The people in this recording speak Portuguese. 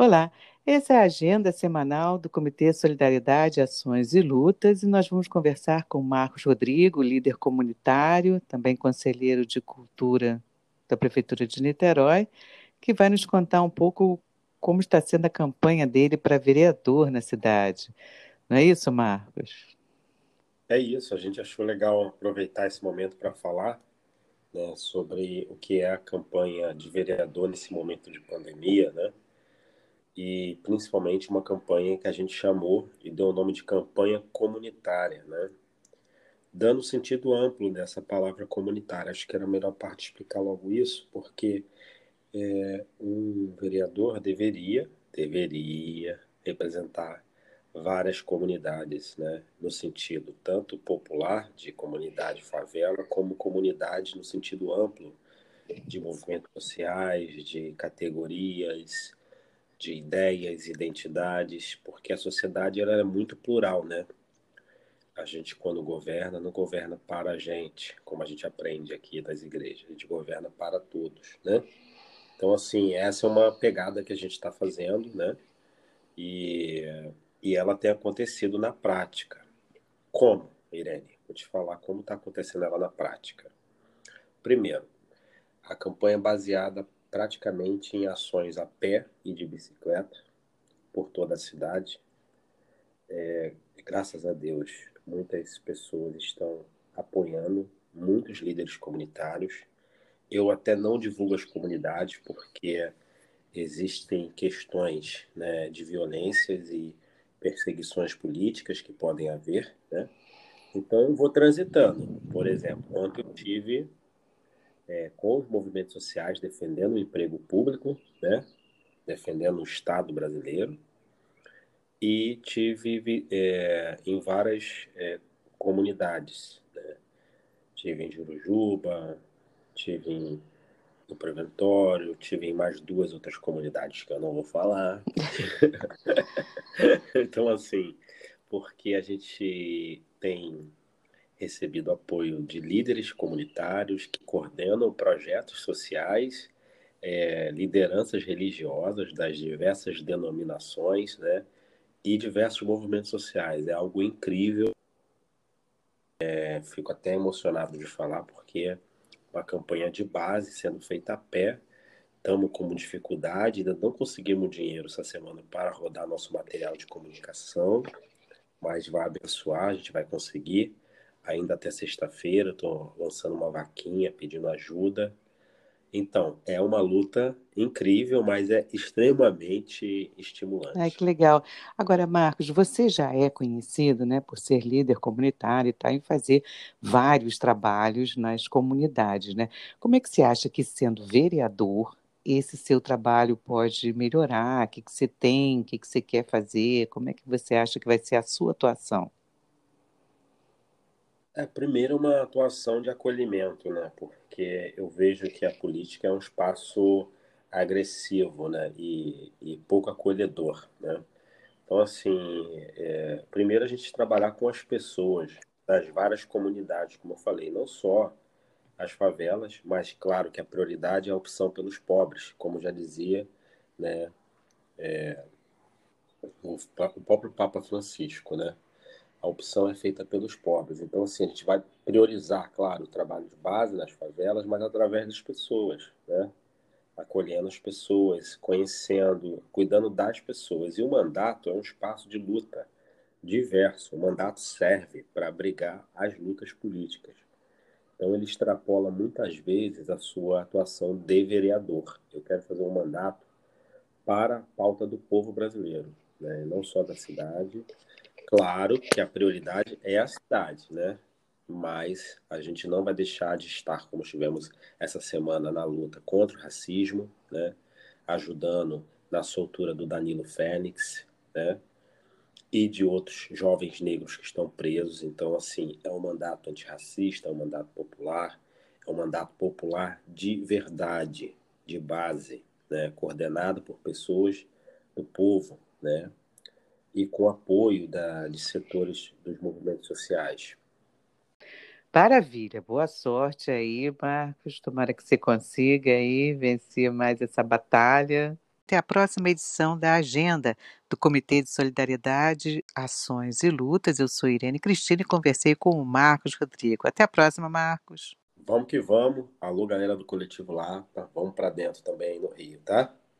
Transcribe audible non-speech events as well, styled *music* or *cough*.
Olá, essa é a agenda semanal do Comitê Solidariedade, Ações e Lutas e nós vamos conversar com Marcos Rodrigo, líder comunitário, também conselheiro de cultura da Prefeitura de Niterói, que vai nos contar um pouco como está sendo a campanha dele para vereador na cidade. Não é isso, Marcos? É isso, a gente achou legal aproveitar esse momento para falar né, sobre o que é a campanha de vereador nesse momento de pandemia, né? E principalmente uma campanha que a gente chamou e deu o nome de campanha comunitária, né? Dando sentido amplo dessa palavra comunitária. Acho que era a melhor parte explicar logo isso, porque é, um vereador deveria, deveria representar várias comunidades, né? No sentido tanto popular, de comunidade favela, como comunidade no sentido amplo, de movimentos sociais, de categorias, de ideias, identidades, porque a sociedade ela é muito plural, né? A gente, quando governa, não governa para a gente, como a gente aprende aqui das igrejas, a gente governa para todos, né? Então, assim, essa é uma pegada que a gente está fazendo, né? E, e ela tem acontecido na prática. Como, Irene? Vou te falar como está acontecendo ela na prática. Primeiro, a campanha é baseada praticamente em ações a pé e de bicicleta por toda a cidade. É, graças a Deus, muitas pessoas estão apoiando, muitos líderes comunitários. Eu até não divulgo as comunidades porque existem questões né, de violências e perseguições políticas que podem haver, né? Então, eu vou transitando. Por exemplo, ontem eu tive é, com os movimentos sociais defendendo o emprego público, né? defendendo o Estado brasileiro, e tive é, em várias é, comunidades. Né? Tive em Jurujuba, tive em, no Preventório, tive em mais duas outras comunidades que eu não vou falar. *laughs* *laughs* então, assim, porque a gente tem recebido apoio de líderes comunitários que coordenam projetos sociais, é, lideranças religiosas das diversas denominações, né, e diversos movimentos sociais. É algo incrível. É, fico até emocionado de falar porque uma campanha de base sendo feita a pé. Estamos com dificuldade, ainda não conseguimos dinheiro essa semana para rodar nosso material de comunicação, mas vai abençoar, a gente vai conseguir ainda até sexta-feira. Estou lançando uma vaquinha pedindo ajuda. Então, é uma luta incrível, mas é extremamente estimulante. Ai, que legal. Agora, Marcos, você já é conhecido né, por ser líder comunitário e tá, em fazer vários trabalhos nas comunidades. Né? Como é que você acha que, sendo vereador, esse seu trabalho pode melhorar? O que, que você tem? O que, que você quer fazer? Como é que você acha que vai ser a sua atuação? É, primeiro uma atuação de acolhimento, né? Porque eu vejo que a política é um espaço agressivo, né? E, e pouco acolhedor, né? Então, assim, é, primeiro a gente trabalhar com as pessoas das várias comunidades, como eu falei, não só as favelas, mas claro que a prioridade é a opção pelos pobres, como já dizia, né? É, o, o próprio Papa Francisco, né? A opção é feita pelos pobres. Então, assim, a gente vai priorizar, claro, o trabalho de base nas favelas, mas através das pessoas, né? Acolhendo as pessoas, conhecendo, cuidando das pessoas. E o mandato é um espaço de luta diverso. O mandato serve para abrigar as lutas políticas. Então, ele extrapola muitas vezes a sua atuação de vereador. Eu quero fazer um mandato para a pauta do povo brasileiro, né? não só da cidade, Claro que a prioridade é a cidade, né? Mas a gente não vai deixar de estar, como estivemos essa semana, na luta contra o racismo, né? Ajudando na soltura do Danilo Fênix, né? E de outros jovens negros que estão presos. Então, assim, é um mandato antirracista, é um mandato popular, é um mandato popular de verdade, de base, né? Coordenado por pessoas do povo, né? E com apoio da, de setores dos movimentos sociais. Maravilha, boa sorte aí, Marcos. Tomara que você consiga aí vencer mais essa batalha até a próxima edição da Agenda do Comitê de Solidariedade, Ações e Lutas. Eu sou Irene Cristina e conversei com o Marcos Rodrigo. Até a próxima, Marcos. Vamos que vamos. Alô, galera do coletivo lá. Vamos para dentro também no Rio, tá?